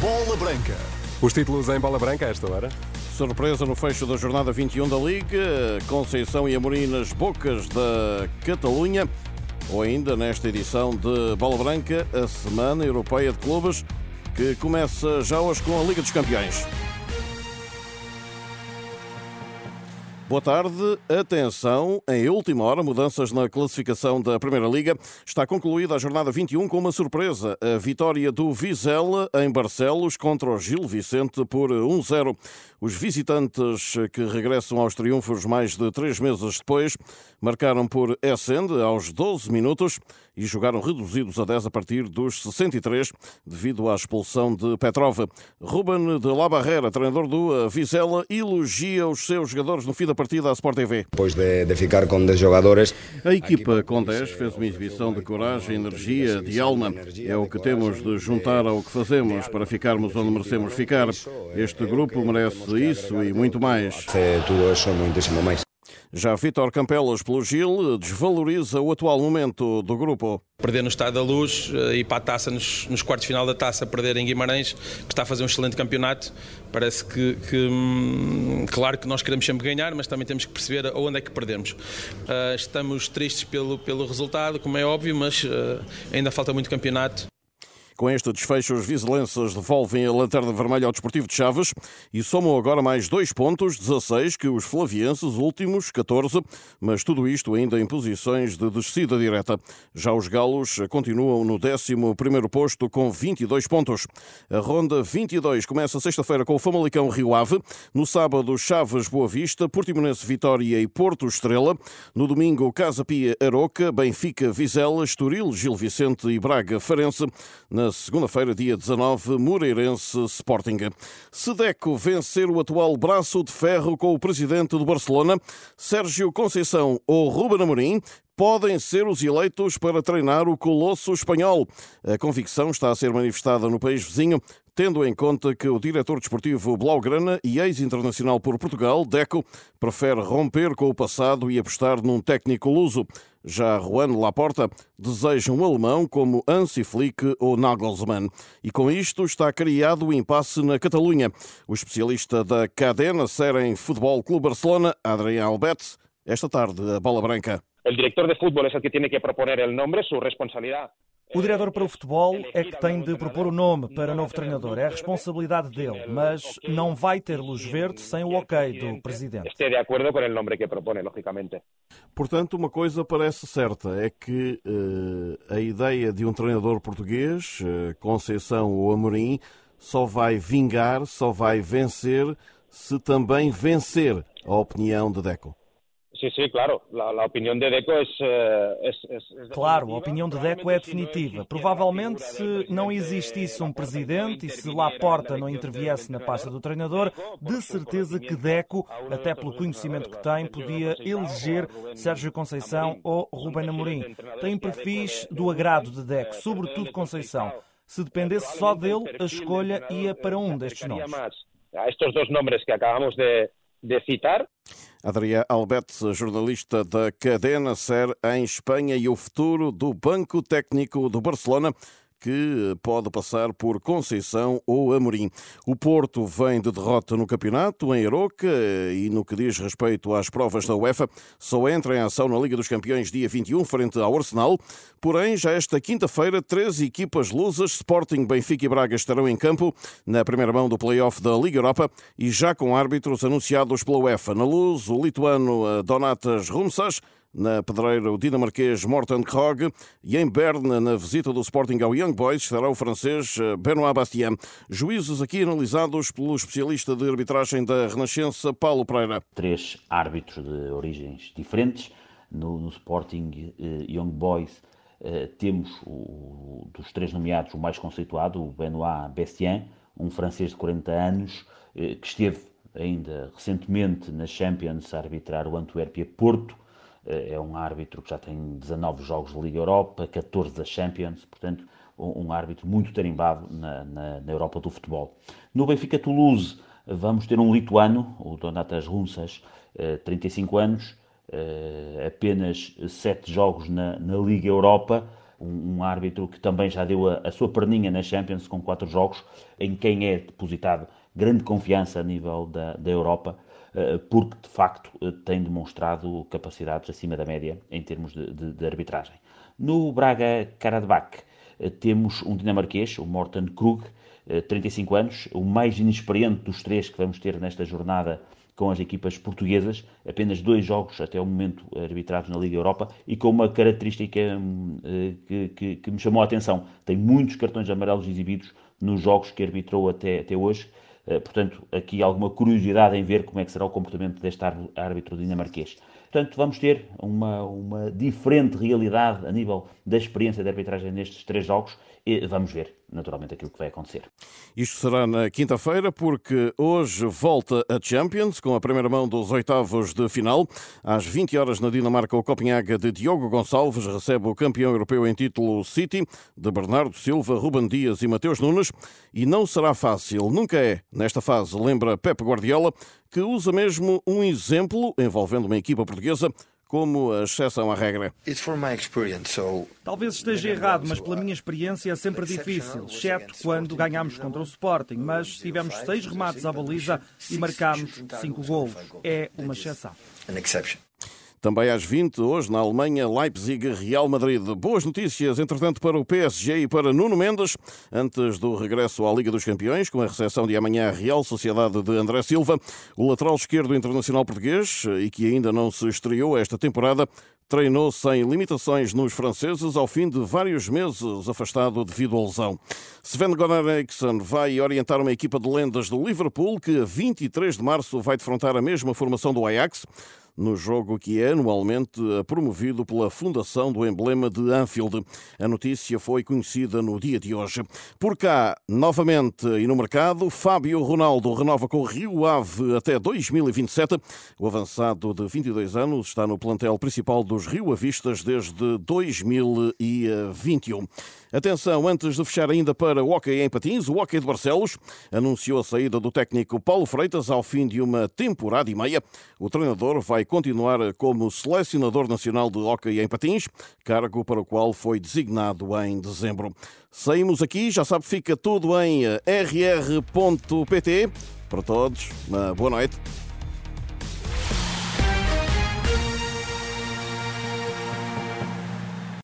Bola Branca. Os títulos em bola branca a esta hora. Surpresa no fecho da jornada 21 da Liga, Conceição e Amorim nas bocas da Catalunha, ou ainda nesta edição de Bola Branca, a Semana Europeia de Clubes, que começa já hoje com a Liga dos Campeões. Boa tarde. Atenção, em última hora, mudanças na classificação da Primeira Liga. Está concluída a jornada 21 com uma surpresa. A vitória do Vizela em Barcelos contra o Gil Vicente por 1-0. Os visitantes que regressam aos triunfos mais de três meses depois marcaram por Essende aos 12 minutos e jogaram reduzidos a 10 a partir dos 63 devido à expulsão de Petrov. Ruben de La Barrera, treinador do Vizela, elogia os seus jogadores no fim da partida à Sport TV. Depois de, de ficar com 10 jogadores. A equipa com 10 fez uma exibição de coragem, energia, de alma. É o que temos de juntar ao que fazemos para ficarmos onde merecemos ficar. Este grupo merece isso e muito mais. Tudo isso, muitíssimo mais. Já Vítor Campelas, pelo Gil, desvaloriza o atual momento do grupo. Perder no Estado da Luz e ir para a taça, nos, nos quartos final da taça, perder em Guimarães, que está a fazer um excelente campeonato. Parece que, que hum, claro que nós queremos sempre ganhar, mas também temos que perceber onde é que perdemos. Uh, estamos tristes pelo, pelo resultado, como é óbvio, mas uh, ainda falta muito campeonato. Com este desfecho, os vizelenses devolvem a lanterna vermelha ao Desportivo de Chaves e somam agora mais dois pontos, 16, que os flavienses, últimos, 14, mas tudo isto ainda em posições de descida direta. Já os galos continuam no 11 posto com 22 pontos. A ronda 22 começa sexta-feira com o Famalicão Rio Ave, no sábado Chaves Boa Vista, Portimonense Vitória e Porto Estrela, no domingo Casa Pia Aroca, Benfica Vizela, Estoril Gil Vicente e Braga Farense, na segunda-feira, dia 19, Moreirense Sporting. Se Deco vencer o atual braço de ferro com o presidente do Barcelona, Sérgio Conceição ou Ruben Amorim, podem ser os eleitos para treinar o colosso espanhol. A convicção está a ser manifestada no país vizinho, tendo em conta que o diretor desportivo Blaugrana e ex-internacional por Portugal, Deco, prefere romper com o passado e apostar num técnico luso. Já Juan Laporta deseja um alemão como Hansi Flick ou Nagelsmann. E com isto está criado o impasse na Catalunha. O especialista da cadena Ser em Futebol Clube Barcelona, Adrián Albet, esta tarde, a bola branca. El director de fútbol es el que tiene que proponer el nombre, su responsabilidad. O diretor para o futebol é que tem de propor o nome para o novo treinador. É a responsabilidade dele, mas não vai ter luz verde sem o ok do presidente. Esté de acordo com o nome que propone, logicamente. Portanto, uma coisa parece certa, é que uh, a ideia de um treinador português, uh, Conceição ou Amorim, só vai vingar, só vai vencer se também vencer a opinião de Deco. Sí, sí, claro. La, la opinión de Deco es, es, es, es Claro, a opinião de Deco é definitiva. Provavelmente, se não existisse um presidente e se Laporta não interviesse na pasta do treinador, de certeza que Deco, até pelo conhecimento que tem, podia eleger Sérgio Conceição ou Ruben Amorim. Tem perfis do agrado de Deco, sobretudo Conceição. Se dependesse só dele, a escolha ia para um destes nomes. A estes dois nomes que acabamos de citar. Adrià Albet, jornalista da Cadena Ser em Espanha e o futuro do Banco Técnico do Barcelona que pode passar por Conceição ou Amorim. O Porto vem de derrota no campeonato, em Aroca, e no que diz respeito às provas da UEFA, só entra em ação na Liga dos Campeões dia 21, frente ao Arsenal. Porém, já esta quinta-feira, três equipas lusas, Sporting, Benfica e Braga, estarão em campo na primeira mão do play-off da Liga Europa e já com árbitros anunciados pela UEFA. Na luz, o lituano Donatas Rumsas, na pedreira o dinamarquês Morten Krog e em Berne, na visita do Sporting ao Young Boys, estará o francês eh, Benoît Bastien. Juízos aqui analisados pelo especialista de arbitragem da Renascença, Paulo Pereira. Três árbitros de origens diferentes. No, no Sporting uh, Young Boys uh, temos, o, dos três nomeados, o mais conceituado, o Benoît Bastien, um francês de 40 anos, uh, que esteve ainda recentemente na Champions a arbitrar o Antuérpia Porto, é um árbitro que já tem 19 jogos de Liga Europa, 14 da Champions, portanto, um árbitro muito tarimbado na, na, na Europa do futebol. No Benfica Toulouse, vamos ter um lituano, o Donatas Runsas, 35 anos, apenas 7 jogos na, na Liga Europa, um, árbitro que também já deu a, a, sua perninha na Champions com quatro jogos, em quem é depositado grande confiança a nível da, da Europa, uh, porque de facto uh, tem demonstrado capacidades acima da média em termos de, de, de arbitragem. No Braga Karadbach uh, temos um dinamarquês, o Morten Krug, 35 anos, o mais inexperiente dos três que vamos ter nesta jornada com as equipas portuguesas, apenas dois jogos até o momento arbitrados na Liga Europa e com uma característica hum, eh, que, que, que me chamou a atenção. Tem muitos cartões amarelos exibidos nos jogos que arbitrou até, até hoje. Eh, portanto, aqui alguma curiosidade em ver como é que será o comportamento deste árbitro dinamarquês. Portanto, vamos ter uma, uma diferente realidade a nível da experiência de arbitragem nestes três jogos e vamos ver, naturalmente, aquilo que vai acontecer. Isto será na quinta-feira, porque hoje volta a Champions, com a primeira mão dos oitavos de final. Às 20 horas na Dinamarca, o Copenhaga de Diogo Gonçalves recebe o campeão europeu em título City, de Bernardo Silva, Ruben Dias e Mateus Nunes. E não será fácil, nunca é, nesta fase, lembra Pep Guardiola, que usa mesmo um exemplo envolvendo uma equipa portuguesa como a exceção à regra. Talvez esteja errado, mas pela minha experiência é sempre difícil, exceto quando ganhamos contra o Sporting, mas tivemos seis remates à baliza e marcámos cinco gols. É uma exceção. Também às 20, hoje na Alemanha, Leipzig, Real Madrid. Boas notícias, entretanto, para o PSG e para Nuno Mendes, antes do regresso à Liga dos Campeões, com a recepção de amanhã à Real Sociedade de André Silva. O lateral esquerdo internacional português, e que ainda não se estreou esta temporada, treinou sem limitações nos franceses ao fim de vários meses afastado devido à lesão. Sven Goran Eriksson vai orientar uma equipa de lendas do Liverpool que a 23 de março vai defrontar a mesma formação do Ajax no jogo que é anualmente promovido pela Fundação do Emblema de Anfield. A notícia foi conhecida no dia de hoje. Por cá, novamente e no mercado, Fábio Ronaldo renova com o Rio Ave até 2027. O avançado de 22 anos está no plantel principal dos Rio Avistas desde 2021. Atenção, antes de fechar ainda para o Hockey em Patins, o Hockey de Barcelos anunciou a saída do técnico Paulo Freitas ao fim de uma temporada e meia. O treinador vai continuar como selecionador nacional de Hockey em Patins, cargo para o qual foi designado em dezembro. Saímos aqui, já sabe, fica tudo em rr.pt. Para todos, uma boa noite